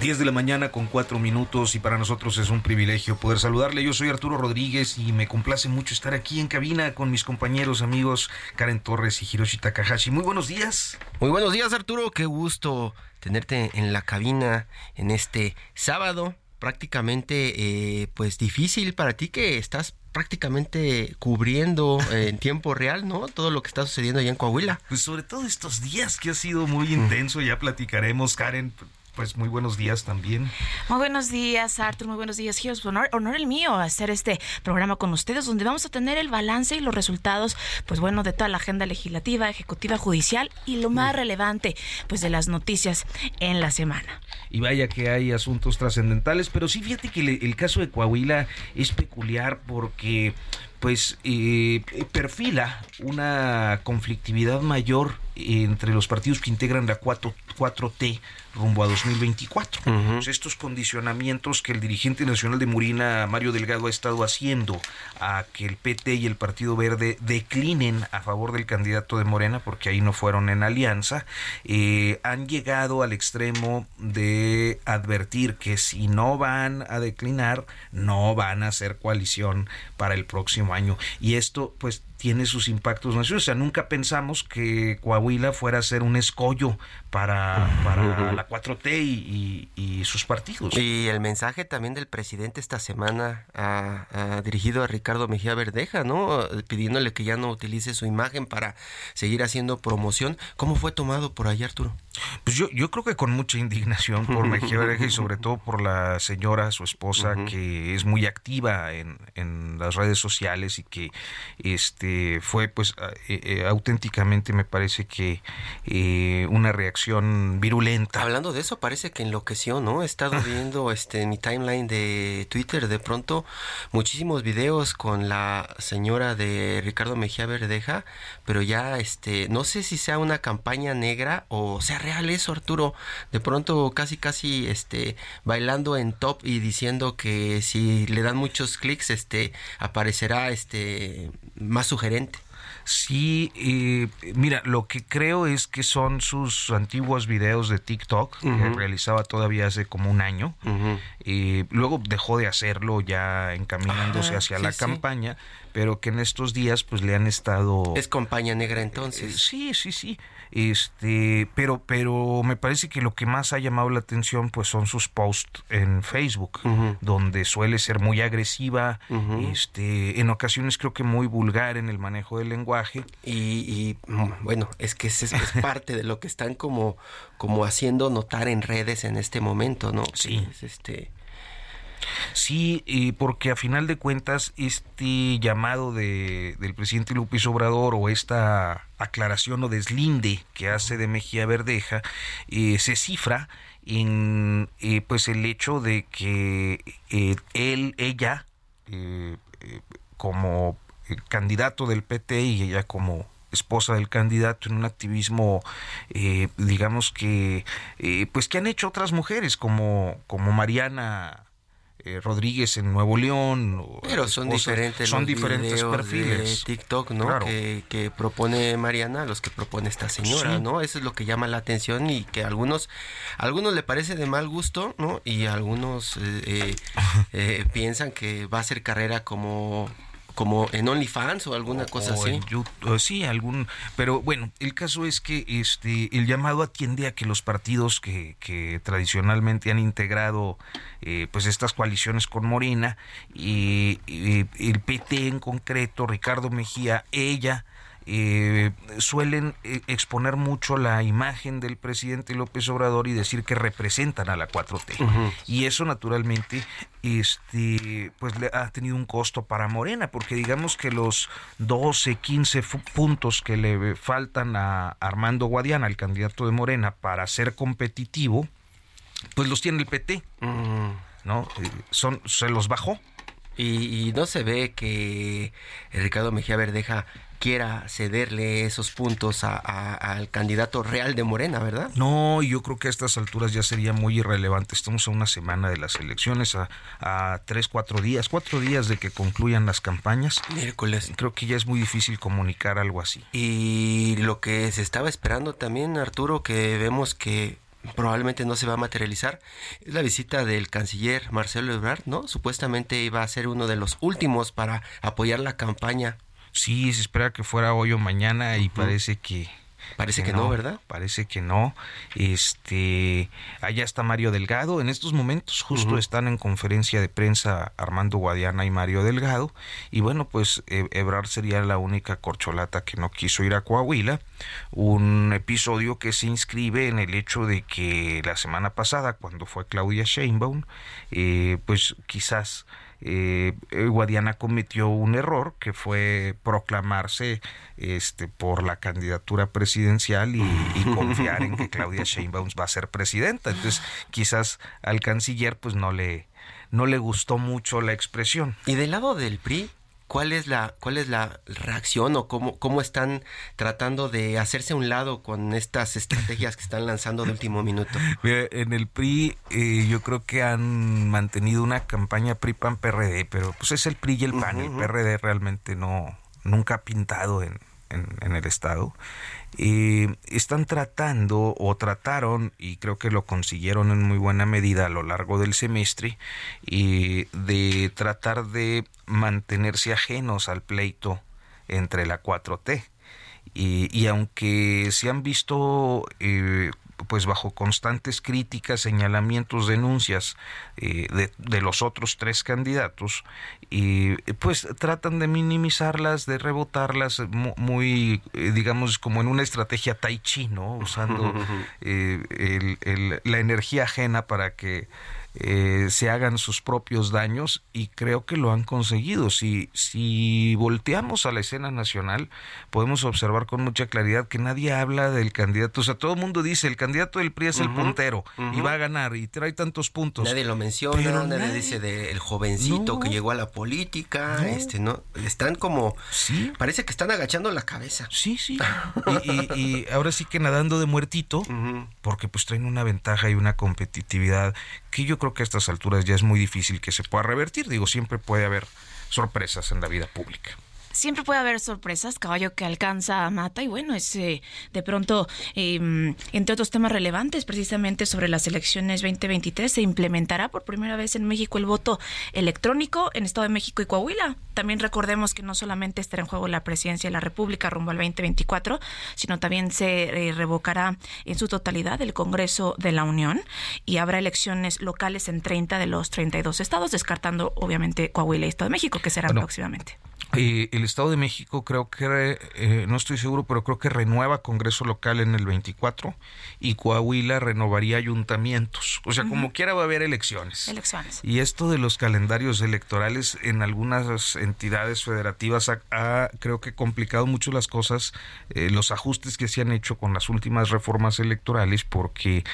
10 de la mañana con 4 minutos y para nosotros es un privilegio poder saludarle. Yo soy Arturo Rodríguez y me complace mucho estar aquí en cabina con mis compañeros, amigos Karen Torres y Hiroshi Takahashi. Muy buenos días. Muy buenos días Arturo, qué gusto tenerte en la cabina en este sábado. Prácticamente eh, pues difícil para ti que estás prácticamente cubriendo en tiempo real, ¿no? Todo lo que está sucediendo allá en Coahuila. Pues sobre todo estos días que ha sido muy intenso, ya platicaremos, Karen, pues muy buenos días también. Muy buenos días, Arthur. Muy buenos días, Gios. Honor, honor el mío hacer este programa con ustedes, donde vamos a tener el balance y los resultados, pues bueno, de toda la agenda legislativa, ejecutiva, judicial y lo más relevante, pues de las noticias en la semana. Y vaya que hay asuntos trascendentales, pero sí fíjate que el caso de Coahuila es peculiar porque pues eh, perfila una conflictividad mayor entre los partidos que integran la 4, 4T rumbo a 2024. Pues estos condicionamientos que el dirigente nacional de Murina, Mario Delgado, ha estado haciendo a que el PT y el Partido Verde declinen a favor del candidato de Morena, porque ahí no fueron en alianza, eh, han llegado al extremo de advertir que si no van a declinar, no van a hacer coalición para el próximo año. Y esto, pues, tiene sus impactos nacionales. O sea, nunca pensamos que Coahuila fuera a ser un escollo para, para la 4T y, sus partidos. Y el mensaje también del presidente esta semana ha, dirigido a Ricardo Mejía Verdeja, ¿no? Pidiéndole que ya no utilice su imagen para seguir haciendo promoción. ¿Cómo fue tomado por allá, Arturo? Pues yo, yo creo que con mucha indignación por Mejía Verdeja y sobre todo por la señora, su esposa, que es muy activa en, en las redes sociales y que este fue pues eh, eh, auténticamente me parece que eh, una reacción virulenta. Hablando de eso, parece que enloqueció, ¿no? He estado viendo este, en mi timeline de Twitter de pronto muchísimos videos con la señora de Ricardo Mejía Verdeja, pero ya este, no sé si sea una campaña negra o sea real eso, Arturo. De pronto casi casi este bailando en top y diciendo que si le dan muchos clics este aparecerá este más su gerente. Sí, eh, mira, lo que creo es que son sus antiguos videos de TikTok, que realizaba todavía hace como un año. y luego dejó de hacerlo ya encaminándose hacia la campaña, pero que en estos días pues le han estado... Es compañía negra entonces. Eh, sí, sí, sí. Este, pero, pero me parece que lo que más ha llamado la atención pues son sus posts en Facebook, donde suele ser muy agresiva, este, en ocasiones creo que muy vulgar en el manejo del lenguaje. Y, mm, bueno, es que es, es parte de lo que están como, como haciendo notar en redes en este momento, ¿no? Sí. este Sí, porque a final de cuentas este llamado de, del presidente López Obrador o esta aclaración o deslinde que hace de Mejía Verdeja eh, se cifra en eh, pues el hecho de que eh, él, ella, como candidato del PT y ella como esposa del candidato en un activismo digamos que pues que han hecho otras mujeres como como Mariana eh, Rodríguez en Nuevo León. Pero son diferentes, son diferentes perfiles. De TikTok, ¿no? Que, propone Mariana, los que propone esta señora, ¿no? Eso es lo que llama la atención y que a algunos, algunos le parece de mal gusto, ¿no? Y algunos eh, eh, piensan que va a ser carrera como como en OnlyFans o alguna cosa así. sí, algún, pero bueno, el caso es que este el llamado atiende a que los partidos que, que tradicionalmente han integrado eh, pues estas coaliciones con Morena y, el PT en concreto, Ricardo Mejía, ella eh, suelen eh, exponer mucho la imagen del presidente López Obrador y decir que representan a la 4T. Y eso naturalmente este pues le ha tenido un costo para Morena, porque digamos que los 12, 15 puntos que le faltan a Armando Guadiana, el candidato de Morena, para ser competitivo, pues los tiene el PT. ¿No? Eh, son, se los bajó. Y, no se ve que Ricardo Mejía Verdeja quiera cederle esos puntos al candidato real de Morena, ¿verdad? No, yo creo que a estas alturas ya sería muy irrelevante. Estamos a una semana de las elecciones, a, a tres, cuatro días, cuatro días de que concluyan las campañas. Miércoles. Creo que ya es muy difícil comunicar algo así. Y lo que se estaba esperando también, Arturo, que vemos que probablemente no se va a materializar es la visita del canciller Marcelo Ebrard, ¿no? Supuestamente iba a ser uno de los últimos para apoyar la campaña. Sí, se espera que fuera hoy o mañana y parece que Parece que, no, ¿verdad? Parece que no. Este, allá está Mario Delgado. En estos momentos justo están en conferencia de prensa Armando Guadiana y Mario Delgado. Y bueno, pues e-, Ebrar sería la única corcholata que no quiso ir a Coahuila. Un episodio que se inscribe en el hecho de que la semana pasada, cuando fue Claudia Sheinbaum, eh, pues quizás eh, Guadiana cometió un error que fue proclamarse este por la candidatura presidencial y, confiar en que Claudia Sheinbaum va a ser presidenta. Entonces, quizás al canciller pues no le no le gustó mucho la expresión. Y del lado del PRI, ¿Cuál es la, cuál es la reacción o cómo, cómo están tratando de hacerse a un lado con estas estrategias que están lanzando de último minuto? en el PRI eh, yo creo que han mantenido una campaña PRI-PAN-PRD, pero pues es el PRI y el PAN. El PRD realmente no nunca ha pintado en, en, el Estado, eh, están tratando o trataron, y creo que lo consiguieron en muy buena medida a lo largo del semestre, de tratar de mantenerse ajenos al pleito entre la 4T. y aunque se han visto eh, pues bajo constantes críticas, señalamientos, denuncias eh, de, los otros tres candidatos, y pues tratan de minimizarlas, de rebotarlas muy, eh, digamos, como en una estrategia tai chi, ¿no? Usando eh, la energía ajena para que eh, se hagan sus propios daños y creo que lo han conseguido. Si, si volteamos a la escena nacional, podemos observar con mucha claridad que nadie habla del candidato. O sea, todo el mundo dice, el candidato del PRI es el puntero y va a ganar y trae tantos puntos. Nadie lo menciona, nadie, dice del jovencito que llegó a la política. Este, no, están como... Sí. Parece que están agachando la cabeza. Sí, sí. y, ahora sí que nadando de muertito, porque pues traen una ventaja y una competitividad que yo creo que a estas alturas ya es muy difícil que se pueda revertir. Digo, siempre puede haber sorpresas en la vida pública siempre puede haber sorpresas, caballo que alcanza a mata y bueno, es eh, de pronto, em, entre otros temas relevantes, precisamente sobre las elecciones 2023, se implementará por primera vez en México el voto electrónico en Estado de México y Coahuila. También recordemos que no solamente estará en juego la presidencia de la República rumbo al 2024, sino también se eh, revocará en su totalidad el Congreso de la Unión y habrá elecciones locales en 30 de los 32 estados, descartando obviamente Coahuila y Estado de México, que serán próximamente. Eh, el Estado de México creo que, eh, no estoy seguro, pero creo que renueva Congreso local en el 24 y Coahuila renovaría ayuntamientos. O sea, como quiera va a haber elecciones. Elecciones. Y esto de los calendarios electorales en algunas entidades federativas ha, creo que complicado mucho las cosas, eh, los ajustes que se han hecho con las últimas reformas electorales, porque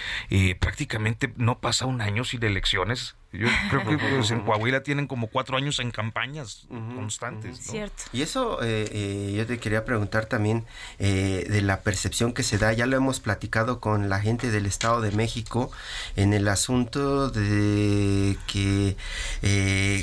prácticamente no pasa un año sin elecciones yo creo que pues, en Coahuila tienen como cuatro años en campañas constantes. Cierto. Y eso eh, eh, yo te quería preguntar también eh, de la percepción que se da. Ya lo hemos platicado con la gente del Estado de México en el asunto de que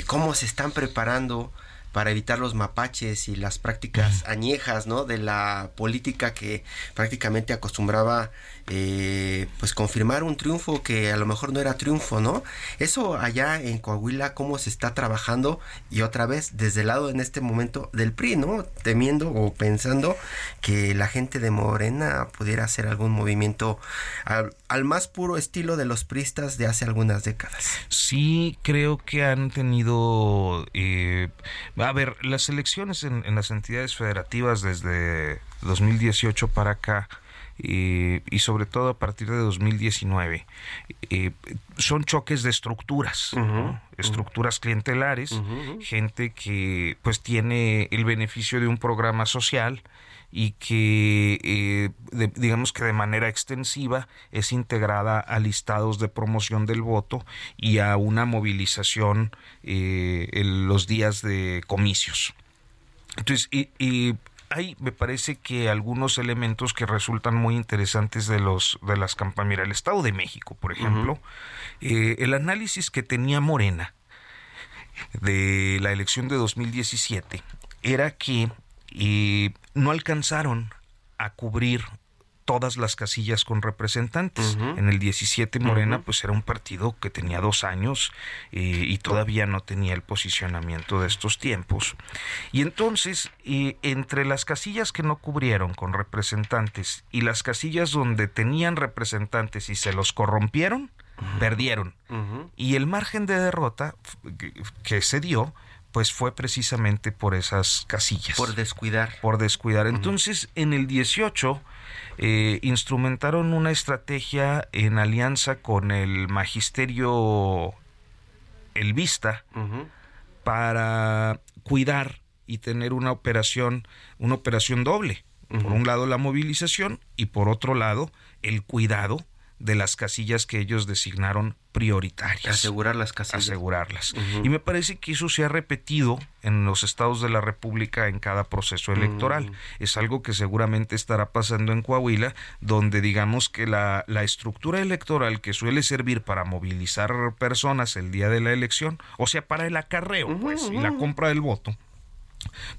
cómo se están preparando para evitar los mapaches y las prácticas añejas, ¿no? De la política que prácticamente acostumbraba eh, pues confirmar un triunfo que a lo mejor no era triunfo, ¿no? Eso allá en Coahuila, cómo se está trabajando y otra vez desde el lado en este momento del PRI, ¿no? Temiendo o pensando que la gente de Morena pudiera hacer algún movimiento al, más puro estilo de los pristas de hace algunas décadas. Sí, creo que han tenido, eh, a ver, las elecciones en, en las entidades federativas desde 2018 para acá y, sobre todo a partir de 2019 eh, son choques de estructuras, estructuras clientelares, gente que pues tiene el beneficio de un programa social y que eh, digamos que de manera extensiva es integrada a listados de promoción del voto y a una movilización eh, en los días de comicios. Entonces, y hay, me parece que algunos elementos que resultan muy interesantes de los de las campañas. Mira, el Estado de México, por ejemplo, eh, el análisis que tenía Morena de la elección de 2017 era que eh, no alcanzaron a cubrir todas las casillas con representantes. En el 17 Morena pues era un partido que tenía dos años eh, y todavía no tenía el posicionamiento de estos tiempos. Y entonces, eh, entre las casillas que no cubrieron con representantes y las casillas donde tenían representantes y se los corrompieron, perdieron. Y el margen de derrota que se dio pues fue precisamente por esas casillas. Por descuidar. Por descuidar. Entonces, en el 18 eh, instrumentaron una estrategia en alianza con el magisterio elvista para cuidar y tener una operación, una operación doble. Por un lado la movilización y por otro lado el cuidado de las casillas que ellos designaron prioritarias. Asegurar las casillas. Asegurarlas. Y me parece que eso se ha repetido en los estados de la República en cada proceso electoral. Es algo que seguramente estará pasando en Coahuila, donde digamos que la, la estructura electoral que suele servir para movilizar personas el día de la elección, o sea, para el acarreo, pues, y la compra del voto,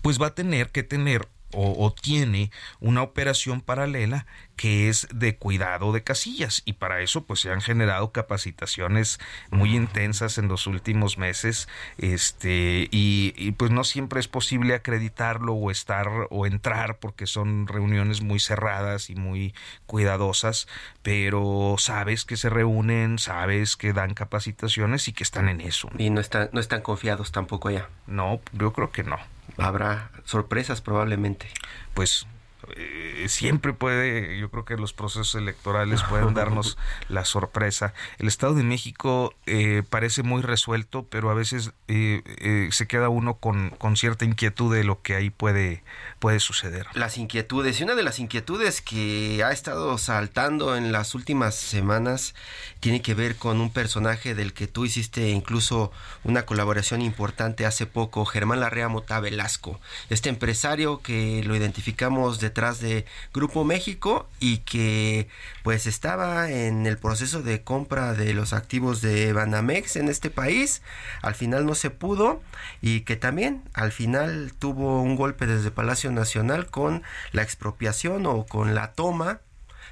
pues va a tener que tener o, tiene una operación paralela que es de cuidado de casillas. Y para eso pues se han generado capacitaciones muy intensas en los últimos meses este y, pues no siempre es posible acreditarlo o estar o entrar porque son reuniones muy cerradas y muy cuidadosas pero sabes que se reúnen sabes que dan capacitaciones y que están en eso y no están no están confiados tampoco ya no yo creo que no habrá sorpresas probablemente. Pues eh, siempre puede, yo creo que los procesos electorales pueden darnos la sorpresa. El Estado de México eh, parece muy resuelto, pero a veces eh, se queda uno con, con, cierta inquietud de lo que ahí puede, puede suceder. Las inquietudes, y una de las inquietudes que ha estado saltando en las últimas semanas tiene que ver con un personaje del que tú hiciste incluso una colaboración importante hace poco, Germán Larrea Mota Velasco, este empresario que lo identificamos de de Grupo México y que pues estaba en el proceso de compra de los activos de Banamex en este país. Al final no se pudo y que también al final tuvo un golpe desde Palacio Nacional con la expropiación o con la toma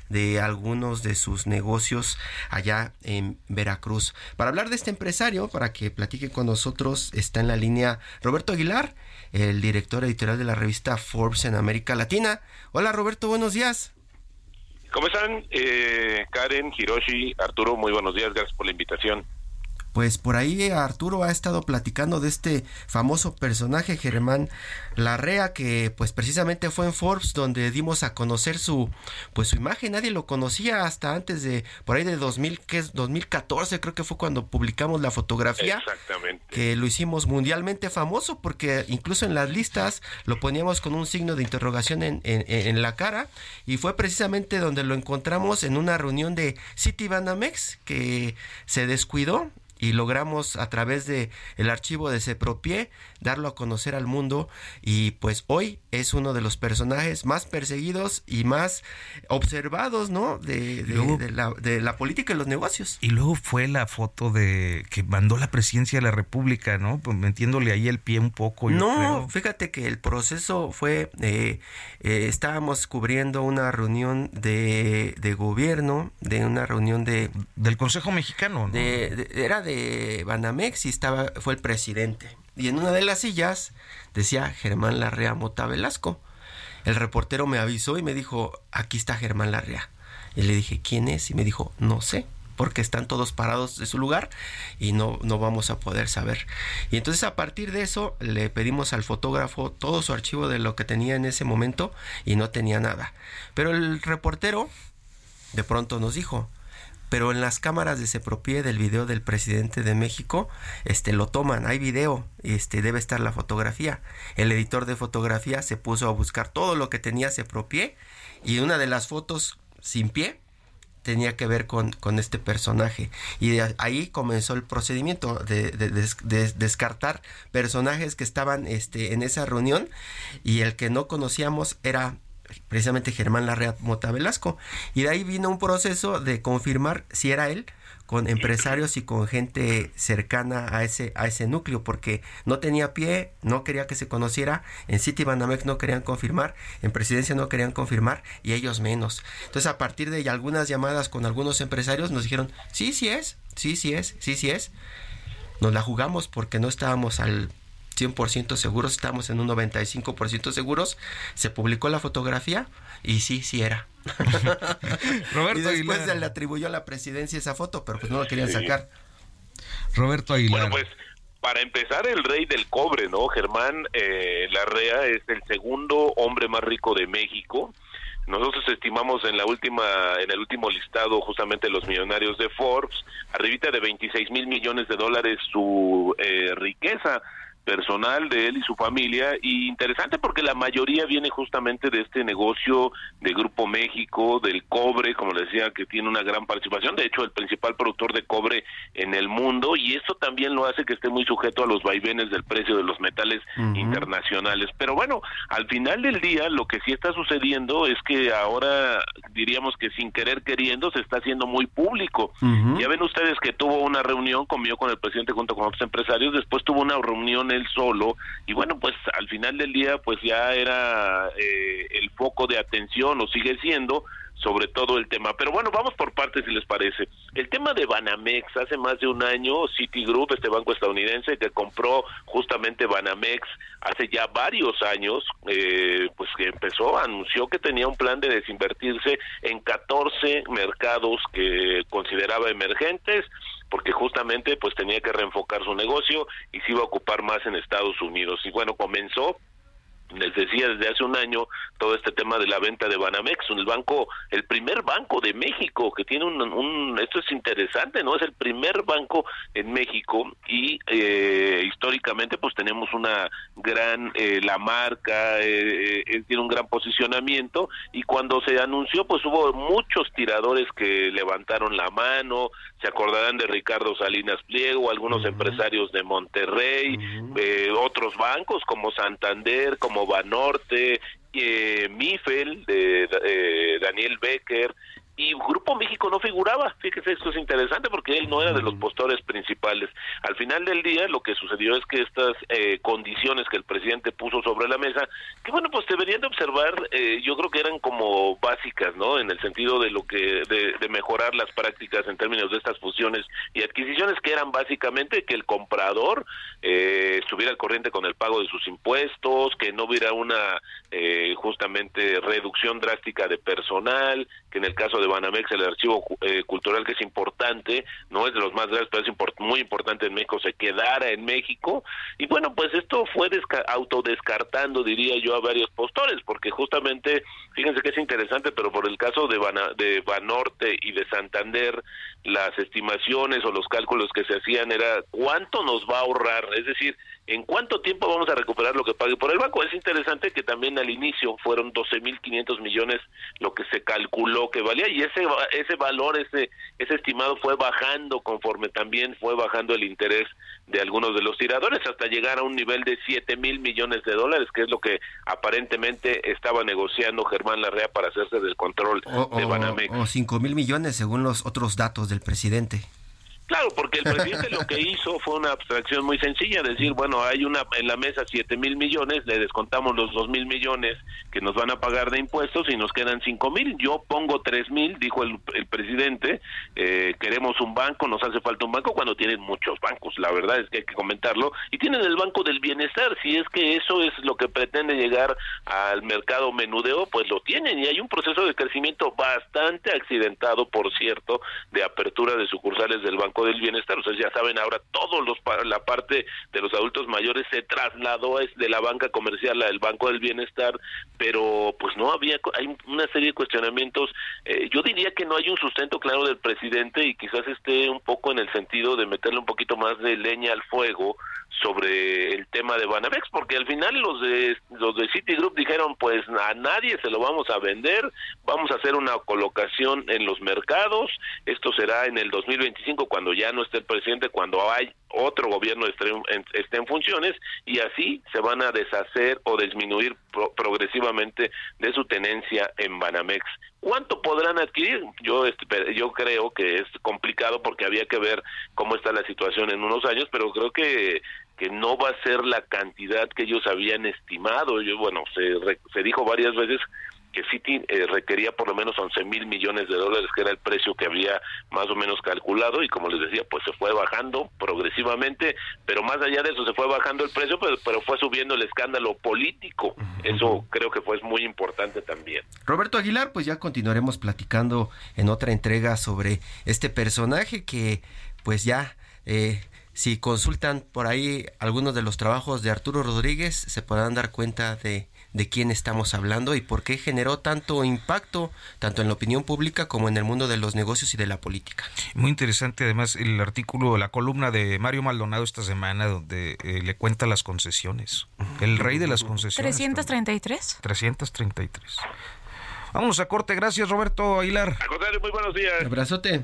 de algunos de sus negocios allá en Veracruz. Para hablar de este empresario, para que platique con nosotros, está en la línea Roberto Aguilar, el director editorial de la revista Forbes en América Latina. Hola Roberto, buenos días. ¿Cómo están? Eh, Karen, Hiroshi, Arturo, muy buenos días, gracias por la invitación. Pues por ahí Arturo ha estado platicando de este famoso personaje Germán Larrea que pues precisamente fue en Forbes donde dimos a conocer su pues su imagen, nadie lo conocía hasta antes de por ahí de 2000 que es 2014 creo que fue cuando publicamos la fotografía. Exactamente. Que lo hicimos mundialmente famoso porque incluso en las listas lo poníamos con un signo de interrogación en, en, en la cara y fue precisamente donde lo encontramos en una reunión de City Banamex que se descuidó y logramos a través de el archivo de Sepropie darlo a conocer al mundo y pues hoy es uno de los personajes más perseguidos y más observados, ¿no? De, la, política y los negocios. Y luego fue la foto de que mandó la presidencia de la República, ¿no? Pues metiéndole ahí el pie un poco. no, fíjate que el proceso fue, eh, eh, estábamos cubriendo una reunión de, de, gobierno, de una reunión de... Del Consejo Mexicano, ¿no? era de Banamex y estaba, fue el presidente y en una de las sillas decía Germán Larrea Mota Velasco. El reportero me avisó y me dijo, aquí está Germán Larrea. Y le dije, ¿quién es? Y me dijo, no sé. porque están todos parados de su lugar y no, no vamos a poder saber. Y entonces a partir de eso le pedimos al fotógrafo todo su archivo de lo que tenía en ese momento y no tenía nada. Pero el reportero de pronto nos dijo, pero en las cámaras de Sepropie del video del presidente de México, este lo toman, hay video, este debe estar la fotografía. El editor de fotografía se puso a buscar todo lo que tenía Sepropie y una de las fotos sin pie tenía que ver con, con este personaje. Y ahí comenzó el procedimiento de, descartar personajes que estaban este, en esa reunión y el que no conocíamos era precisamente Germán Larrea Mota Velasco. Y de ahí vino un proceso de confirmar si era él con empresarios y con gente cercana a ese, a ese núcleo, porque no tenía pie, no quería que se conociera, en City Banamex no querían confirmar, en Presidencia no querían confirmar, y ellos menos. Entonces, a partir de algunas llamadas con algunos empresarios, nos dijeron, sí, sí es, sí, sí es, sí, sí es. Nos la jugamos porque no estábamos al 100% seguros, estamos en un 95% seguros. Se publicó la fotografía y sí, sí era. Roberto y después se le atribuyó a la presidencia esa foto, pero pues no la querían sacar. Roberto Aguilar. Bueno, pues para empezar, el rey del cobre, ¿no? Germán eh, Larrea es el segundo hombre más rico de México. Nosotros estimamos en la última, en el último listado justamente los millonarios de Forbes, arribita de 26 mil millones de dólares su eh, riqueza personal de él y su familia. Y interesante porque la mayoría viene justamente de este negocio de Grupo México, del cobre, como le decía, que tiene una gran participación, de hecho el principal productor de cobre en el mundo. Y eso también lo hace que esté muy sujeto a los vaivenes del precio de los metales internacionales. Pero bueno, al final del día lo que sí está sucediendo es que ahora diríamos que sin querer queriendo se está haciendo muy público. Ya ven ustedes que tuvo una reunión, comió con el presidente junto con otros empresarios, después tuvo una reunión él solo y bueno pues al final del día pues ya era eh, el foco de atención o sigue siendo sobre todo el tema. Pero bueno, vamos por partes si les parece. El tema de Banamex, hace más de un año Citigroup, este banco estadounidense que compró justamente Banamex hace ya varios años, eh, pues que empezó, anunció que tenía un plan de desinvertirse en 14 mercados que consideraba emergentes porque justamente pues tenía que reenfocar su negocio y se iba a ocupar más en Estados Unidos. Y bueno, comenzó les decía desde hace un año todo este tema de la venta de Banamex, el banco, el primer banco de México que tiene un, esto es interesante, no es el primer banco en México y eh, históricamente pues tenemos una gran eh, la marca eh, tiene un gran posicionamiento y cuando se anunció pues hubo muchos tiradores que levantaron la mano, se acordarán de Ricardo Salinas Pliego, algunos empresarios de Monterrey, otros bancos como Santander, como Banorte, eh, Mifel, de eh, Daniel Becker, México no figuraba. Fíjese, esto es interesante porque él no era de los postores principales. Al final del día, lo que sucedió es que estas eh, condiciones que el presidente puso sobre la mesa, que bueno, pues deberían de observar, eh, yo creo que eran como básicas, ¿no? En el sentido de lo que, de, mejorar las prácticas en términos de estas fusiones y adquisiciones, que eran básicamente que el comprador eh, estuviera al corriente con el pago de sus impuestos, que no hubiera una justamente reducción drástica de personal, que en el caso de Banamex, el archivo eh, cultural que es importante, no es de los más grandes, pero es muy importante en México, se quedara en México. Y bueno, pues esto fue autodescartando, diría yo, a varios postores, porque justamente, fíjense que es interesante, pero por el caso de, de Banorte y de Santander, las estimaciones o los cálculos que se hacían era cuánto nos va a ahorrar, es decir, en cuánto tiempo vamos a recuperar lo que pague por el banco. Es interesante que también al inicio fueron 12.500 millones lo que se calculó que valía y ese ese valor, ese ese estimado fue bajando conforme también fue bajando el interés de algunos de los tiradores hasta llegar a un nivel de 7 mil millones de dólares, que es lo que aparentemente estaba negociando Germán Larrea para hacerse del control de Banamex. O 5 mil millones según los otros datos del presidente. Claro, porque el presidente lo que hizo fue una abstracción muy sencilla, decir, bueno, hay una en la mesa siete mil millones, le descontamos los dos mil millones que nos van a pagar de impuestos y nos quedan cinco mil. Yo pongo tres mil, dijo el, el presidente, eh, queremos un banco, nos hace falta un banco cuando tienen muchos bancos, la verdad es que hay que comentarlo, y tienen el Banco del Bienestar, si es que eso es lo que pretende llegar al mercado menudeo, pues lo tienen y hay un proceso de crecimiento bastante accidentado, por cierto, de apertura de sucursales del Banco del Bienestar. Ustedes ya saben, ahora todos los la parte de los adultos mayores se trasladó de la banca comercial al Banco del Bienestar, pero pues no había, hay una serie de cuestionamientos. Eh, yo diría que no hay un sustento claro del presidente y quizás esté un poco en el sentido de meterle un poquito más de leña al fuego sobre el tema de Banamex, porque al final los de los de Citigroup dijeron, pues a nadie se lo vamos a vender, vamos a hacer una colocación en los mercados, esto será en el 2025 cuando ya no esté el presidente, cuando hay otro gobierno esté en, esté en funciones y así se van a deshacer o disminuir progresivamente de su tenencia en Banamex. ¿Cuánto podrán adquirir? Yo yo creo que es complicado porque había que ver cómo está la situación en unos años, pero creo que que no va a ser la cantidad que ellos habían estimado. Yo, bueno, se, se dijo varias veces que Citi eh, requería por lo menos 11 mil millones de dólares, que era el precio que había más o menos calculado, y como les decía, pues se fue bajando progresivamente, pero más allá de eso se fue bajando el precio, pero, pero fue subiendo el escándalo político. Eso creo que fue muy importante también. Roberto Aguilar, pues ya continuaremos platicando en otra entrega sobre este personaje que pues ya... Eh, si consultan por ahí algunos de los trabajos de Arturo Rodríguez, se podrán dar cuenta de de quién estamos hablando y por qué generó tanto impacto, tanto en la opinión pública como en el mundo de los negocios y de la política. Muy interesante además el artículo, la columna de Mario Maldonado esta semana donde eh, le cuenta las concesiones. El rey de las concesiones. 333. 333. Vamos a corte, gracias Roberto Aguilar. A muy buenos días. Abrazote.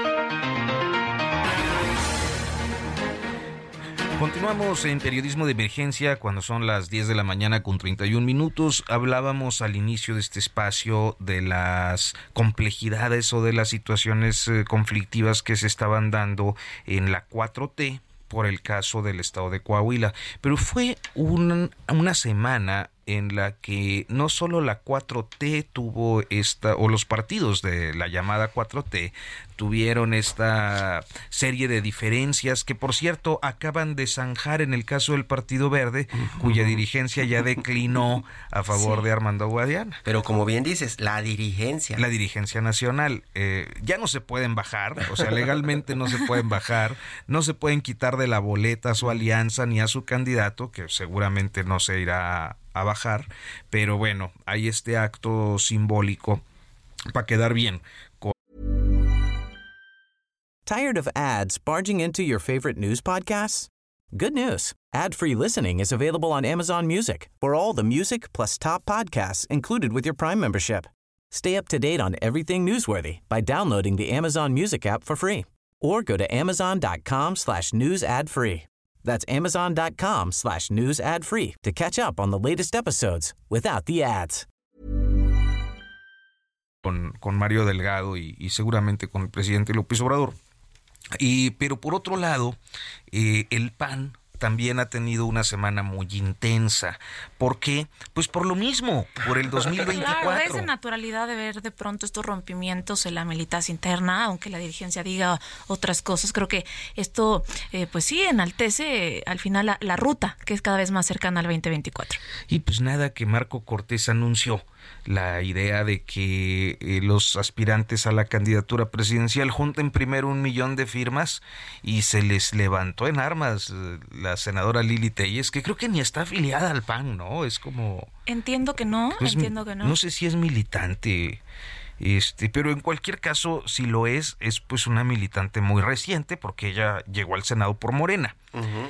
Continuamos en periodismo de emergencia cuando son las 10 de la mañana con 31 minutos. Hablábamos al inicio de este espacio de las complejidades o de las situaciones eh, conflictivas que se estaban dando en la 4T por el caso del estado de Coahuila. Pero fue una semana en la que no solo la 4T tuvo esta, o los partidos de la llamada 4T tuvieron esta serie de diferencias que por cierto acaban de zanjar en el caso del Partido Verde, cuya dirigencia ya declinó a favor de Armando Guadiana. Pero como bien dices, la dirigencia. La dirigencia nacional. Eh, ya no se pueden bajar, o sea, legalmente no se pueden bajar, no se pueden quitar de la boleta a su alianza ni a su candidato, que seguramente no se irá a bajar, pero bueno, hay este acto simbólico para quedar bien. Tired of ads barging into your favorite news podcasts? Good news. Ad-free listening is available on Amazon Music. For all the music plus top podcasts included with your Prime membership. Stay up to date on everything newsworthy by downloading the Amazon Music app for free or go to amazon.com slash news ad free. That's amazon.com slash news ad free to catch up on the latest episodes without the ads. Con, con Mario Delgado y, y seguramente con el presidente López Obrador. Y, pero por otro lado, eh, el PAN también ha tenido una semana muy intensa. ¿Por qué? Pues por lo mismo, por el 2024. Claro, es de naturalidad de ver de pronto estos rompimientos en la militancia interna, aunque la dirigencia diga otras cosas. Creo que esto, eh, pues sí, enaltece al final la, la ruta, que es cada vez más cercana al 2024. Y pues nada que Marco Cortés anunció la idea de que eh, los aspirantes a la candidatura presidencial junten primero un millón de firmas y se les levantó en armas eh, la senadora Lili Telles, que creo que ni está afiliada al PAN, ¿no? Es como... Entiendo que no, entiendo que no. No sé si es militante. Este, pero en cualquier caso, si lo es, es pues una militante muy reciente porque ella llegó al Senado por Morena.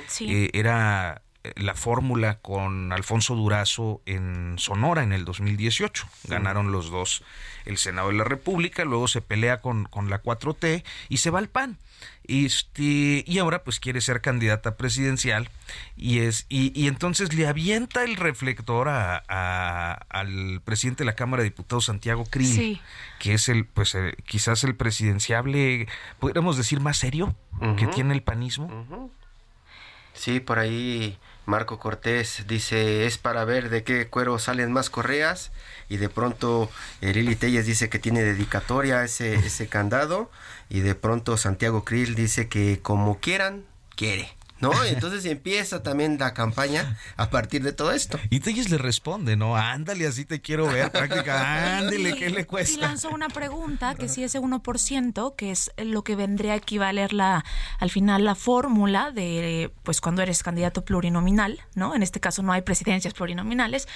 sí. Eh, era la fórmula con Alfonso Durazo en Sonora en el 2018. Ganaron los dos el Senado de la República, luego se pelea con, con la 4T y se va al PAN. Este, y ahora pues quiere ser candidata presidencial y es y, y entonces le avienta el reflector a, al presidente de la Cámara de Diputados Santiago Krill que es el pues eh, quizás el presidenciable podríamos decir más serio que tiene el panismo Sí, por ahí Marco Cortés dice, es para ver de qué cuero salen más correas. Y de pronto eh, Lili Telles dice que tiene dedicatoria ese, ese candado. Y de pronto Santiago Krill dice que como quieran, quiere. ¿No? Entonces empieza también la campaña a partir de todo esto. Y Telles le responde, ¿no? Ándale, así te quiero ver, práctica, ándale, ¿qué le cuesta? Y lanzó una pregunta, que si ese 1%, que es lo que vendría a equivaler la, al final la fórmula de, pues cuando eres candidato plurinominal, ¿no? En este caso no hay presidencias plurinominales,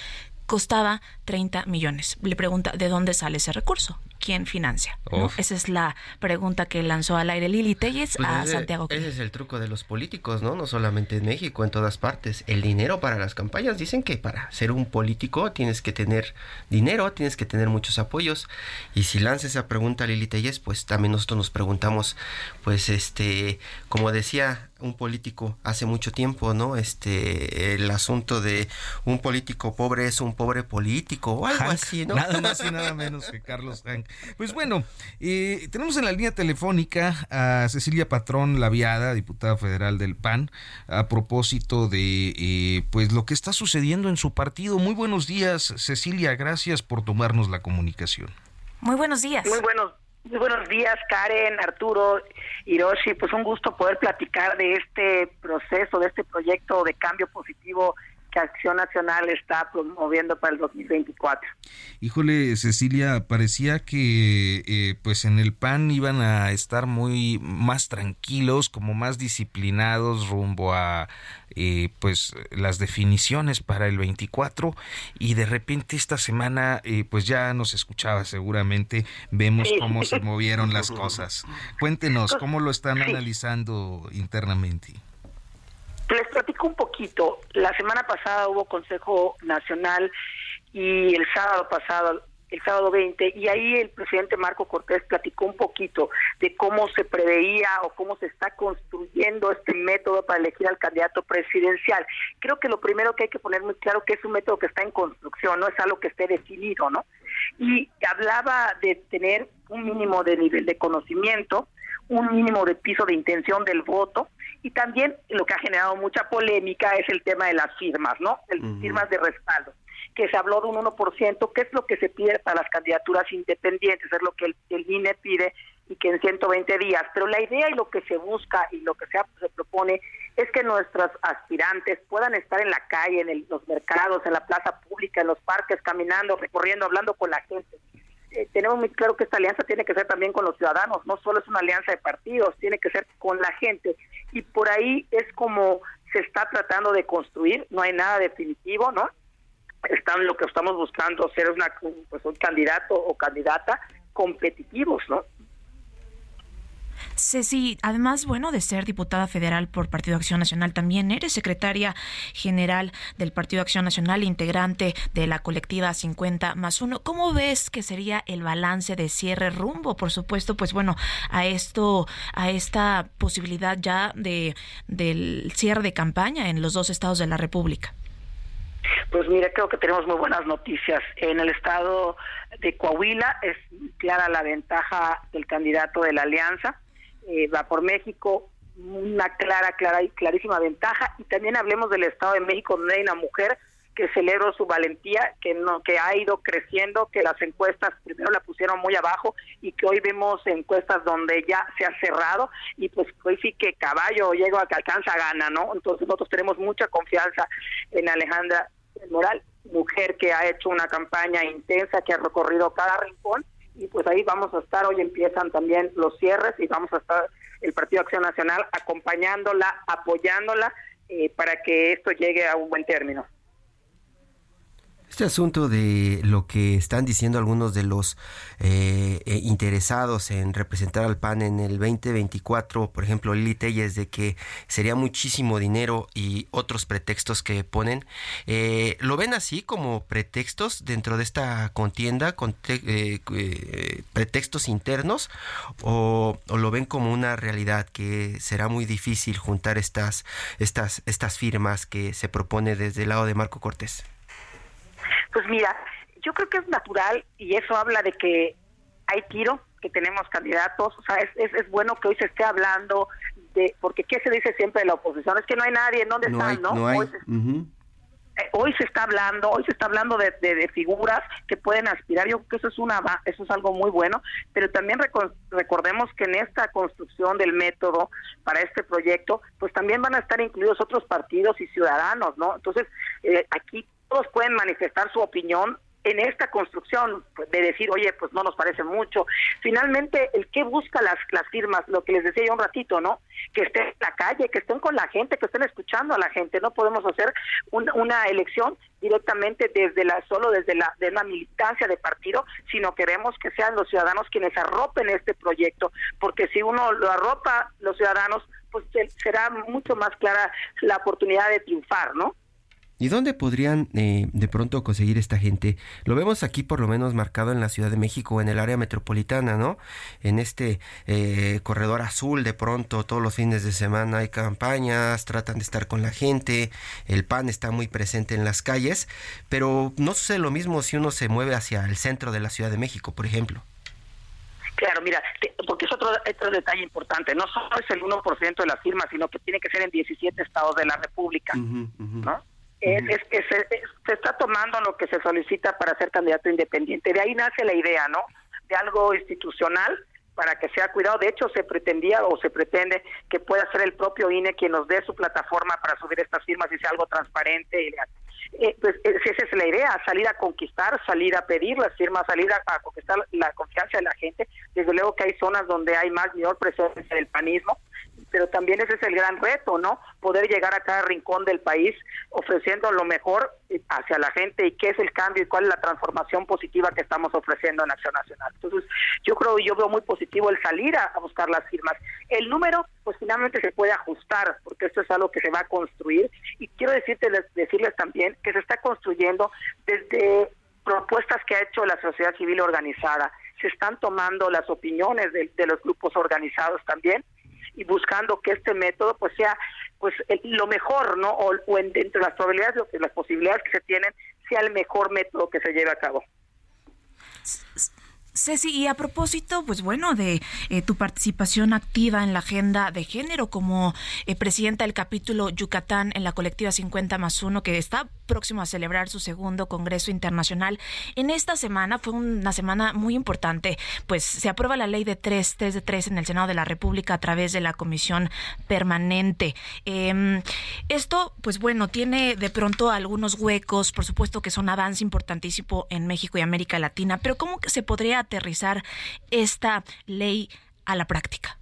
costaba 30 millones. Le pregunta, ¿de dónde sale ese recurso? ¿Quién financia? Esa es la pregunta que lanzó al aire Lili Telles pues a Santiago. Ese es el truco de los políticos, ¿no? No solamente en México, en todas partes. El dinero para las campañas. Dicen que para ser un político tienes que tener dinero, tienes que tener muchos apoyos. Y si lanza esa pregunta a Lili Telles, pues también nosotros nos preguntamos, pues este, como decía un político hace mucho tiempo, ¿no? Este, el asunto de un político pobre es un pobre político o algo así, ¿no? Nada más y nada menos que Carlos Hank. Pues bueno, eh, tenemos en la línea telefónica a Cecilia Patrón Laviada, diputada federal del PAN, a propósito de eh, pues lo que está sucediendo en su partido. Muy buenos días, Cecilia, gracias por tomarnos la comunicación. Muy buenos días. Muy buenos muy buenos días, Karen, Arturo, Hiroshi. Pues un gusto poder platicar de este proceso, de este proyecto de cambio positivo que Acción Nacional está promoviendo para el 2024. Híjole, Cecilia, parecía que eh, pues en el PAN iban a estar muy más tranquilos, como más disciplinados rumbo a eh, pues las definiciones para el 24 y de repente esta semana eh, pues ya nos escuchaba seguramente, vemos cómo se movieron las cosas. Cuéntenos, ¿cómo lo están analizando internamente? Les platico un poquito. La semana pasada hubo Consejo Nacional y el sábado pasado, el sábado 20, y ahí el presidente Marco Cortés platicó un poquito de cómo se preveía o cómo se está construyendo este método para elegir al candidato presidencial. Creo que lo primero que hay que poner muy claro que es un método que está en construcción, no es algo que esté definido, ¿no? Y hablaba de tener un mínimo de nivel de conocimiento, un mínimo de piso de intención del voto, y también lo que ha generado mucha polémica es el tema de las firmas, ¿no? El, Firmas de respaldo, que se habló de un 1%, que es lo que se pide para las candidaturas independientes, es lo que el, el INE pide y que en 120 días. Pero la idea y lo que se busca y lo que se, se propone es que nuestros aspirantes puedan estar en la calle, en los mercados, en la plaza pública, en los parques, caminando, recorriendo, hablando con la gente eh, tenemos muy claro que esta alianza tiene que ser también con los ciudadanos, no solo es una alianza de partidos, tiene que ser con la gente. Y por ahí es como se está tratando de construir, no hay nada definitivo, ¿no? Están lo que estamos buscando ser una, pues, un candidato o candidata competitivos, ¿no? Ceci, además, bueno, de ser diputada federal por Partido Acción Nacional, también eres secretaria general del Partido Acción Nacional, integrante de la colectiva 50 más 1. ¿Cómo ves que sería el balance de cierre rumbo, por supuesto, pues bueno, a esto, a esta posibilidad ya de del cierre de campaña en los dos estados de la República? Pues mire, creo que tenemos muy buenas noticias. En el estado de Coahuila es clara la ventaja del candidato de la alianza eh, va por México, una clara, clara y clarísima ventaja. Y también hablemos del Estado de México, donde hay una mujer que celebro su valentía, que no, que ha ido creciendo, que las encuestas primero la pusieron muy abajo y que hoy vemos encuestas donde ya se ha cerrado y pues hoy sí que caballo llega a que alcanza gana, ¿no? Entonces nosotros tenemos mucha confianza en Alejandra Moral, mujer que ha hecho una campaña intensa, que ha recorrido cada rincón y pues ahí vamos a estar, hoy empiezan también los cierres y vamos a estar el Partido Acción Nacional acompañándola, apoyándola eh, para que esto llegue a un buen término. Este asunto de lo que están diciendo algunos de los eh, eh, interesados en representar al PAN en el 2024, por ejemplo, Lili Telles, de que sería muchísimo dinero y otros pretextos que ponen, eh, ¿lo ven así como pretextos dentro de esta contienda, con pretextos internos, o, o, lo ven como una realidad que será muy difícil juntar estas, estas, estas firmas que se propone desde el lado de Marco Cortés? Pues mira, yo creo que es natural y eso habla de que hay tiro, que tenemos candidatos, o sea, es, es, bueno que hoy se esté hablando de, porque ¿qué se dice siempre de la oposición? Es que no hay nadie, ¿dónde están, no? Hoy, se, eh, hoy, se, está hablando, hoy se está hablando de, de, figuras que pueden aspirar, yo creo que eso es una eso es algo muy bueno, pero también recordemos que en esta construcción del método para este proyecto, pues también van a estar incluidos otros partidos y ciudadanos, ¿no? Entonces, eh, aquí todos pueden manifestar su opinión en esta construcción pues, de decir, oye, pues no nos parece mucho. Finalmente, el que busca las, las firmas, lo que les decía yo un ratito, ¿no? Que estén en la calle, que estén con la gente, que estén escuchando a la gente. No podemos hacer una elección directamente desde la solo desde la de la militancia de partido, sino queremos que sean los ciudadanos quienes arropen este proyecto, porque si uno lo arropa los ciudadanos, pues será mucho más clara la oportunidad de triunfar, ¿no? ¿Y dónde podrían eh, de pronto conseguir esta gente? Lo vemos aquí por lo menos marcado en la Ciudad de México, en el área metropolitana, ¿no? En este eh, corredor azul, de pronto todos los fines de semana hay campañas, tratan de estar con la gente, el PAN está muy presente en las calles, pero no sucede lo mismo si uno se mueve hacia el centro de la Ciudad de México, por ejemplo. Claro, mira, porque es otro, otro detalle importante, no solo es el 1% de las firmas, sino que tiene que ser en 17 estados de la República, ¿no? Es, que se, está tomando lo que se solicita para ser candidato independiente. De ahí nace la idea, ¿no? De algo institucional para que sea cuidado. De hecho, se pretendía o se pretende que pueda ser el propio INE quien nos dé su plataforma para subir estas firmas y sea algo transparente. Eh, pues eh, esa es la idea, salir a conquistar, salir a pedir las firmas, salir a, a, conquistar la confianza de la gente. Desde luego que hay zonas donde hay más mayor presencia del panismo, pero también ese es el gran reto, ¿no? Poder llegar a cada rincón del país ofreciendo lo mejor hacia la gente y qué es el cambio y cuál es la transformación positiva que estamos ofreciendo en Acción Nacional. Entonces, yo creo y yo veo muy positivo el salir a, buscar las firmas. El número, pues finalmente se puede ajustar, porque esto es algo que se va a construir. Y quiero decirte, decirles también que se está construyendo desde propuestas que ha hecho la sociedad civil organizada. Se están tomando las opiniones de, de los grupos organizados también y buscando que este método pues sea pues lo mejor, ¿no? O, o entre las probabilidades, las posibilidades que se tienen, sea el mejor método que se lleve a cabo. Ceci, y a propósito, pues bueno, de eh, tu participación activa en la agenda de género como eh, presidenta del capítulo Yucatán en la colectiva 50 más 1, que está próximo a celebrar su segundo Congreso Internacional. En esta semana fue una semana muy importante, pues se aprueba la ley de 3, 3 de 3 en el Senado de la República a través de la Comisión Permanente. Em, esto, pues bueno, tiene de pronto algunos huecos, por supuesto que son avance importantísimo en México y América Latina, pero ¿cómo se podría aterrizar esta ley a la práctica?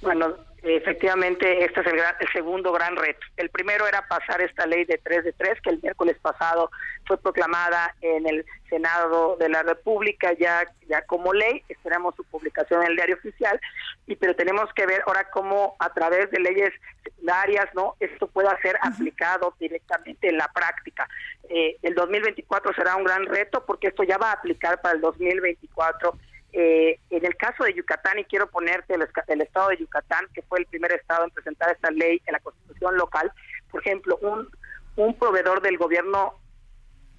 Bueno, efectivamente este es el, el, segundo gran reto. El primero era pasar esta ley de 3 de 3 que el miércoles pasado fue proclamada en el Senado de la República ya ya como ley. Esperamos su publicación en el diario oficial y pero tenemos que ver ahora cómo a través de leyes secundarias, ¿no? Esto pueda ser aplicado directamente en la práctica. Eh, el 2024 será un gran reto porque esto ya va a aplicar para el 2024 eh, en el caso de Yucatán, y quiero ponerte el, estado de Yucatán, que fue el primer estado en presentar esta ley en la constitución local, por ejemplo, un, un proveedor del gobierno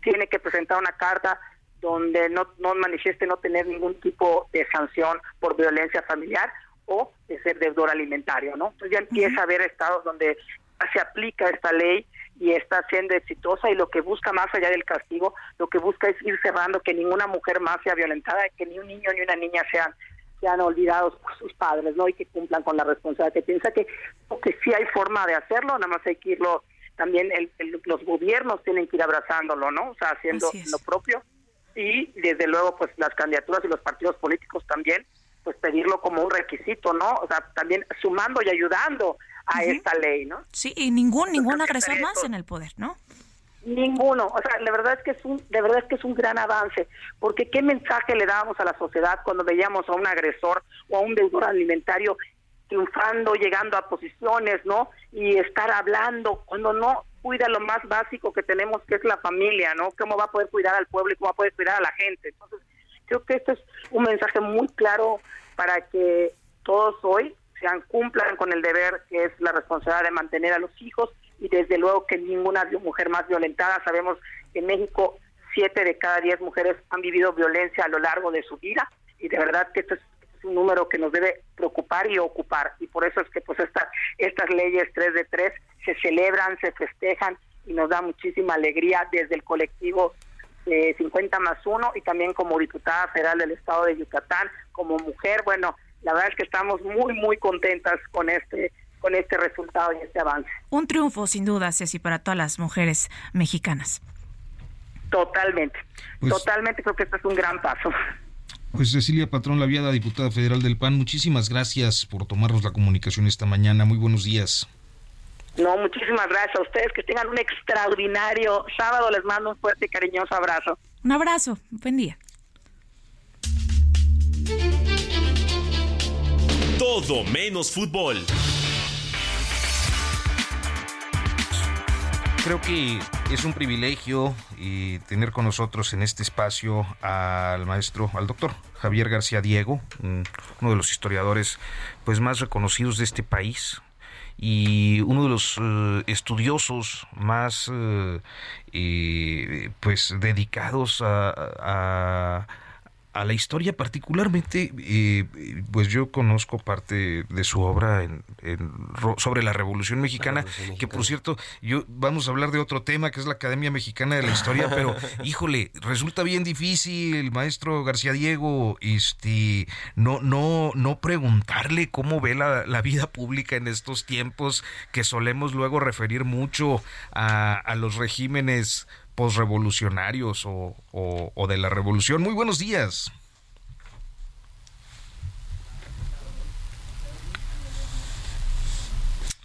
tiene que presentar una carta donde no, no manifieste no tener ningún tipo de sanción por violencia familiar o de ser deudor alimentario, ¿no? Entonces ya empieza a haber estados donde se aplica esta ley y está siendo exitosa y lo que busca más allá del castigo, lo que busca es ir cerrando que ninguna mujer más sea violentada, que ni un niño ni una niña sean sean olvidados por sus padres, ¿no? Y que cumplan con la responsabilidad que piensa que, que sí hay forma de hacerlo, nada más hay que irlo, también los gobiernos tienen que ir abrazándolo, ¿no? O sea, haciendo lo propio y desde luego pues las candidaturas y los partidos políticos también pues pedirlo como un requisito, ¿no? O sea, también sumando y ayudando a esta ley, ¿no? Sí, y ningún ningún agresor más en el poder, ¿no? Ninguno, o sea, la verdad es que es un, de verdad es que es un gran avance, porque qué mensaje le dábamos a la sociedad cuando veíamos a un agresor o a un deudor alimentario triunfando, llegando a posiciones, ¿no? Y estar hablando cuando no cuida lo más básico que tenemos, que es la familia, ¿no? ¿Cómo va a poder cuidar al pueblo y cómo va a poder cuidar a la gente? Entonces, creo que esto es un mensaje muy claro para que todos hoy sean cumplan con el deber que es la responsabilidad de mantener a los hijos y desde luego que ninguna mujer más violentada. Sabemos que en México siete de cada diez mujeres han vivido violencia a lo largo de su vida y de verdad que esto es un número que nos debe preocupar y ocupar y por eso es que pues esta, estas leyes 3 de 3 se celebran, se festejan y nos da muchísima alegría desde el colectivo de 50 más 1 y también como diputada federal del estado de Yucatán, como mujer, bueno, la verdad es que estamos muy muy contentas con este con este resultado y este avance. Un triunfo, sin duda, Ceci, para todas las mujeres mexicanas. Totalmente, pues totalmente creo que este es un gran paso. Pues Cecilia Patrón la Laviada, diputada federal del PAN, muchísimas gracias por tomarnos la comunicación esta mañana. Muy buenos días. No, muchísimas gracias a ustedes. Que tengan un extraordinario sábado. Les mando un fuerte y cariñoso abrazo. Un abrazo. Buen día. Todo menos fútbol. Creo que es un privilegio eh, tener con nosotros en este espacio al maestro, al doctor Javier García Diego, uno de los historiadores pues más reconocidos de este país, y uno de los eh, estudiosos más eh, pues dedicados a la historia particularmente, eh, pues yo conozco parte de su obra en, sobre la Revolución Mexicana, que por cierto, yo vamos a hablar de otro tema que es la Academia Mexicana de la Historia, pero híjole, resulta bien difícil, el maestro García Diego, este, no, no, no preguntarle cómo ve la, la vida pública en estos tiempos que solemos luego referir mucho a, a los regímenes posrevolucionarios o, o, de la revolución. Muy buenos días.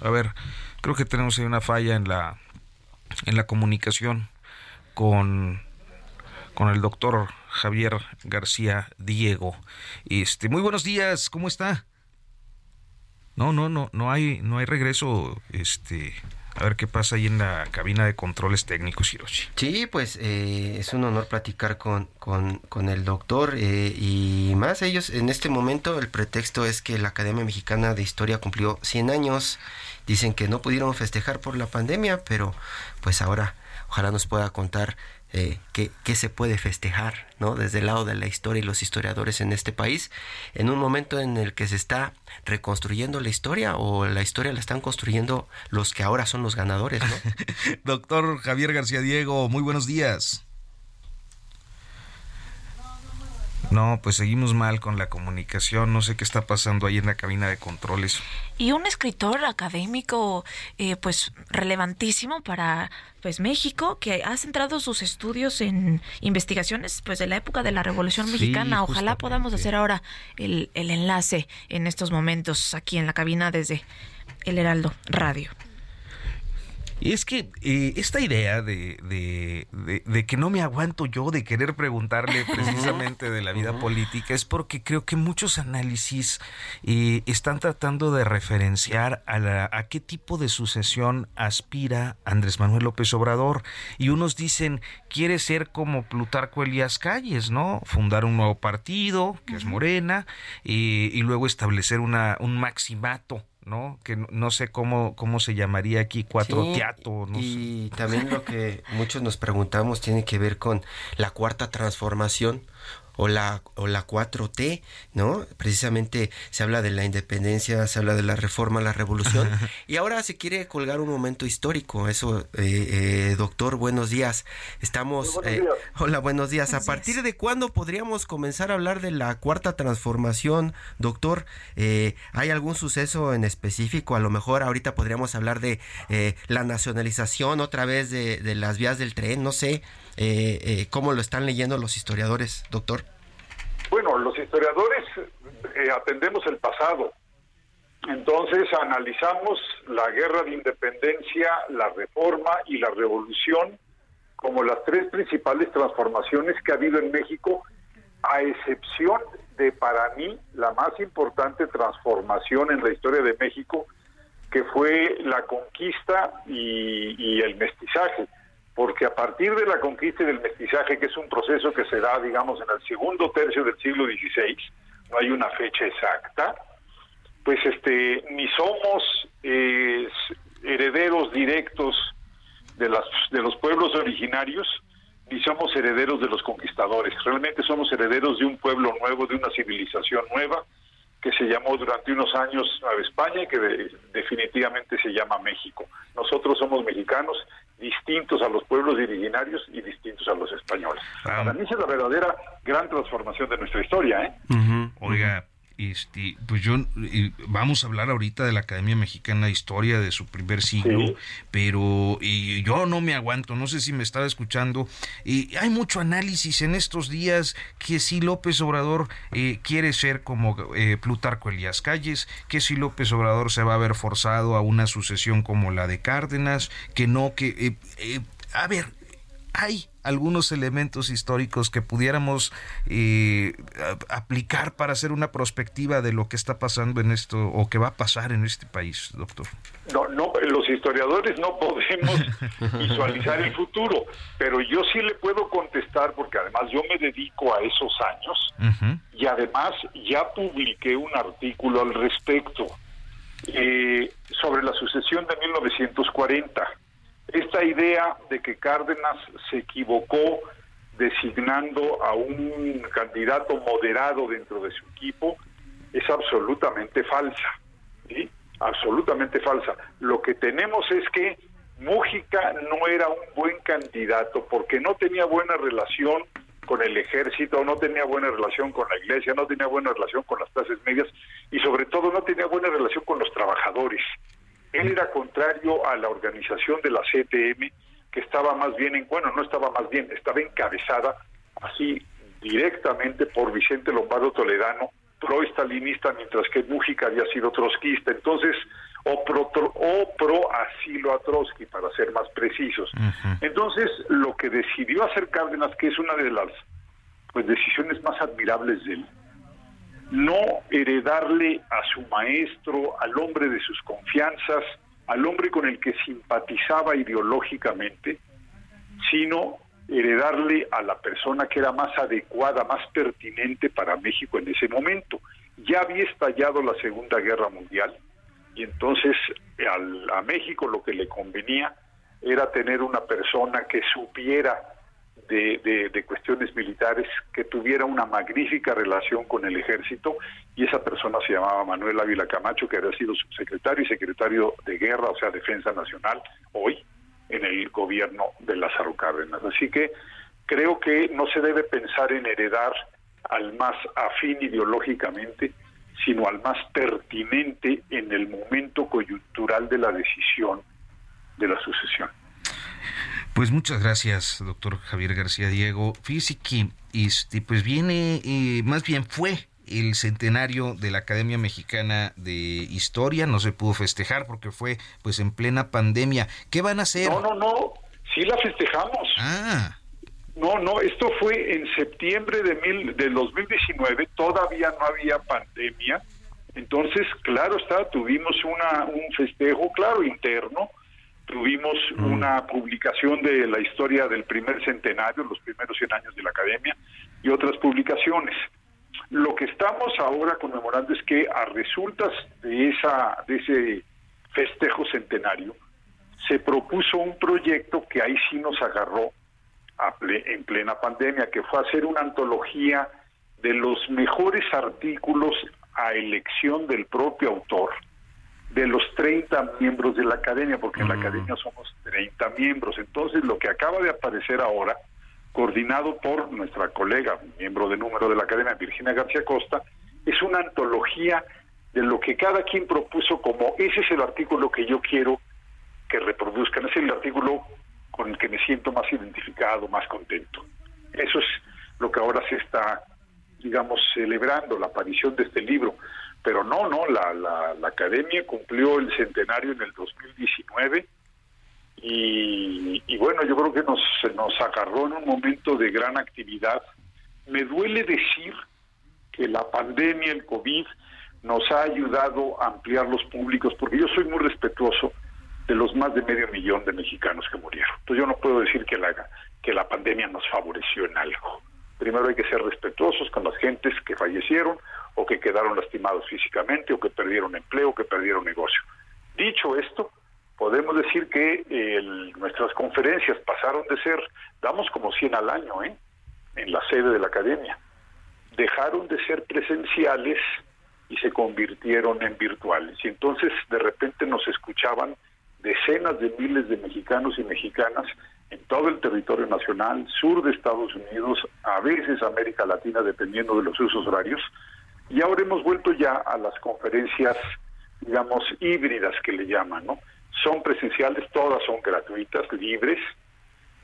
A ver, creo que tenemos ahí una falla en la en la comunicación con con el doctor Javier García Diego. Este, muy buenos días, ¿cómo está? No, no, no, no hay no hay regreso este a ver qué pasa ahí en la cabina de controles técnicos, Hiroshi. Sí, pues eh, es un honor platicar con, con, el doctor eh, y más ellos. En este momento el pretexto es que la Academia Mexicana de Historia cumplió 100 años. Dicen que no pudieron festejar por la pandemia, pero pues ahora ojalá nos pueda contar eh, qué, se puede festejar ¿no? desde el lado de la historia y los historiadores en este país, en un momento en el que se está reconstruyendo la historia o la historia la están construyendo los que ahora son los ganadores. Doctor Javier García Diego, muy buenos días. No, pues seguimos mal con la comunicación, no sé qué está pasando ahí en la cabina de controles. Y un escritor académico, eh, pues relevantísimo para pues México, que ha centrado sus estudios en investigaciones pues de la época de la Revolución Mexicana. Ojalá podamos hacer ahora el, el enlace en estos momentos aquí en la cabina desde el Heraldo Radio. Y es que eh, esta idea de, de, que no me aguanto yo de querer preguntarle precisamente de la vida política es porque creo que muchos análisis eh, están tratando de referenciar a, a qué tipo de sucesión aspira Andrés Manuel López Obrador. Y unos dicen, quiere ser como Plutarco Elías Calles, ¿no? Fundar un nuevo partido, que es Morena, y, y luego establecer una, un maximato ¿no? Que no sé cómo, cómo se llamaría aquí, cuatro teatro. y también lo que muchos nos preguntamos tiene que ver con la cuarta transformación o la, o la 4T, ¿no? Precisamente se habla de la independencia, se habla de la reforma, la revolución, y ahora se quiere colgar un momento histórico. Eso, eh, eh, doctor, buenos días. Estamos... Eh, hola, buenos días. ¿A partir de cuándo podríamos comenzar a hablar de la cuarta transformación, doctor? ¿Hay algún suceso en específico? A lo mejor ahorita podríamos hablar de la nacionalización otra vez de, de las vías del tren, no sé. Eh, eh, ¿Cómo lo están leyendo los historiadores, doctor? Bueno, los historiadores eh, atendemos el pasado. Entonces analizamos la guerra de independencia, la reforma y la revolución como las tres principales transformaciones que ha habido en México, a excepción de para mí la más importante transformación en la historia de México, que fue la conquista y el mestizaje porque a partir de la conquista y del mestizaje, que es un proceso que se da, digamos, en el segundo tercio del siglo XVI, no hay una fecha exacta, pues este ni somos eh, herederos directos de los pueblos originarios ni somos herederos de los conquistadores. Realmente somos herederos de un pueblo nuevo de una civilización nueva que se llamó durante unos años Nueva España y que definitivamente se llama México. Nosotros somos mexicanos distintos a los pueblos originarios y distintos a los españoles. Ah. Para mí es la verdadera gran transformación de nuestra historia. ¿eh? Oiga, este, pues yo vamos a hablar ahorita de la Academia Mexicana de Historia de su primer siglo, pero y yo no me aguanto, no sé si me estaba escuchando. y hay mucho análisis en estos días que si López Obrador eh, quiere ser como eh, Plutarco Elías Calles, que si López Obrador se va a ver forzado a una sucesión como la de Cárdenas, que no, que eh, a ver, hay algunos elementos históricos que pudiéramos eh, aplicar para hacer una perspectiva de lo que está pasando en esto o que va a pasar en este país, doctor? No, no, los historiadores no podemos visualizar el futuro, pero yo sí le puedo contestar porque además yo me dedico a esos años y además ya publiqué un artículo al respecto eh, sobre la sucesión de 1940 esta idea de que Cárdenas se equivocó designando a un candidato moderado dentro de su equipo es absolutamente falsa, ¿sí? absolutamente falsa. Lo que tenemos es que Mújica no era un buen candidato porque no tenía buena relación con el ejército, no tenía buena relación con la iglesia, no tenía buena relación con las clases medias y sobre todo no tenía buena relación con los trabajadores. Él era contrario a la organización de la CTM, que estaba más bien, en, bueno, no estaba más bien, estaba encabezada así directamente por Vicente Lombardo Toledano, pro-estalinista, mientras que Mújica había sido trotskista. Entonces, o pro, o pro asilo a Trotsky, para ser más precisos. Entonces, lo que decidió hacer Cárdenas, que es una de las pues decisiones más admirables de él, no heredarle a su maestro, al hombre de sus confianzas, al hombre con el que simpatizaba ideológicamente, sino heredarle a la persona que era más adecuada, más pertinente para México en ese momento. Ya había estallado la Segunda Guerra Mundial y entonces a México lo que le convenía era tener una persona que supiera de, cuestiones militares, que tuviera una magnífica relación con el ejército, y esa persona se llamaba Manuel Ávila Camacho, que había sido subsecretario y secretario de guerra, o sea, defensa nacional, hoy en el gobierno de Lázaro Cárdenas. Así que creo que no se debe pensar en heredar al más afín ideológicamente, sino al más pertinente en el momento coyuntural de la decisión de la sucesión. Pues muchas gracias, doctor Javier García Diego. Fíjese que este, pues viene, eh, más bien fue el centenario de la Academia Mexicana de Historia, no se pudo festejar porque fue pues en plena pandemia. ¿Qué van a hacer? No, no, no, sí la festejamos. Ah. No, no, esto fue en septiembre de mil, del 2019, todavía no había pandemia, entonces, claro está, tuvimos una, un festejo, claro, interno, Tuvimos mm. una publicación de la historia del primer centenario, los primeros 100 años de la academia, y otras publicaciones. Lo que estamos ahora conmemorando es que a resultas de, esa, de ese festejo centenario, se propuso un proyecto que ahí sí nos agarró en plena pandemia, que fue hacer una antología de los mejores artículos a elección del propio autor de los 30 miembros de la academia, porque en la academia somos 30 miembros. Entonces, lo que acaba de aparecer ahora, coordinado por nuestra colega, miembro de número de la academia, Virginia García Costa, es una antología de lo que cada quien propuso como ese es el artículo que yo quiero que reproduzcan, ese es el artículo con el que me siento más identificado, más contento. Eso es lo que ahora se está, digamos, celebrando, la aparición de este libro. Pero no, no, la, la, academia cumplió el centenario en el 2019 y, y bueno, yo creo que nos, nos agarró en un momento de gran actividad. Me duele decir que la pandemia, el COVID, nos ha ayudado a ampliar los públicos, porque yo soy muy respetuoso de los más de medio millón de mexicanos que murieron. Entonces yo no puedo decir que la, que la pandemia nos favoreció en algo. Primero hay que ser respetuosos con las gentes que fallecieron o que quedaron lastimados físicamente o que perdieron empleo, o que perdieron negocio. Dicho esto, podemos decir que nuestras conferencias pasaron de ser, damos como 100 al año, ¿eh? en la sede de la academia, dejaron de ser presenciales y se convirtieron en virtuales. Y entonces de repente nos escuchaban decenas de miles de mexicanos y mexicanas en todo el territorio nacional, sur de Estados Unidos, a veces América Latina, dependiendo de los usos horarios. Y ahora hemos vuelto ya a las conferencias, digamos, híbridas que le llaman, ¿no? Son presenciales, todas son gratuitas, libres,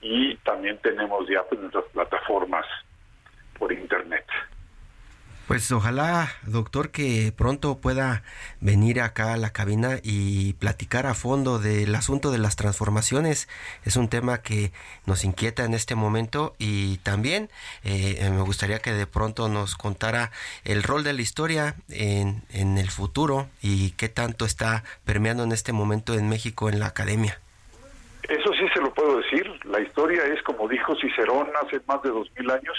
y también tenemos ya pues, nuestras plataformas por Internet. Pues ojalá, doctor, que pronto pueda venir acá a la cabina y platicar a fondo del asunto de las transformaciones. Es un tema que nos inquieta en este momento y también eh, me gustaría que de pronto nos contara el rol de la historia en, en el futuro y qué tanto está permeando en este momento en México en la academia. Eso sí se lo puedo decir. La historia es, como dijo Cicerón hace más de dos mil años,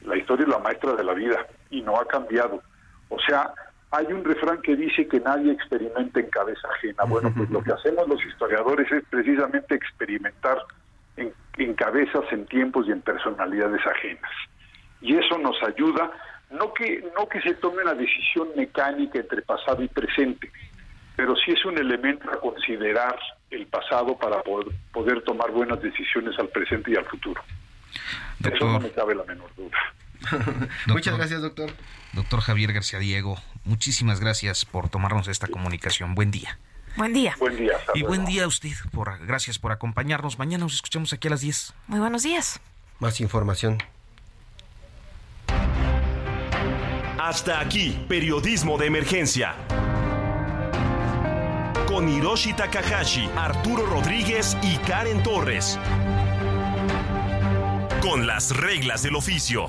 la historia es la maestra de la vida y no ha cambiado. O sea, hay un refrán que dice que nadie experimenta en cabeza ajena. Bueno, pues lo que hacemos los historiadores es precisamente experimentar en, en, cabezas, en tiempos y en personalidades ajenas. Y eso nos ayuda, no que, no que se tome una decisión mecánica entre pasado y presente, pero sí es un elemento a considerar el pasado para poder, poder tomar buenas decisiones al presente y al futuro. Eso no me cabe la menor duda. Muchas gracias, doctor. Doctor Javier García Diego, muchísimas gracias por tomarnos esta comunicación. Buen día. Buen día. Buen día. Y buen día a usted. Por, gracias por acompañarnos. Mañana nos escuchamos aquí a las 10. Muy buenos días. Más información. Hasta aquí, periodismo de emergencia. Con Hiroshi Takahashi, Arturo Rodríguez y Karen Torres con las reglas del oficio.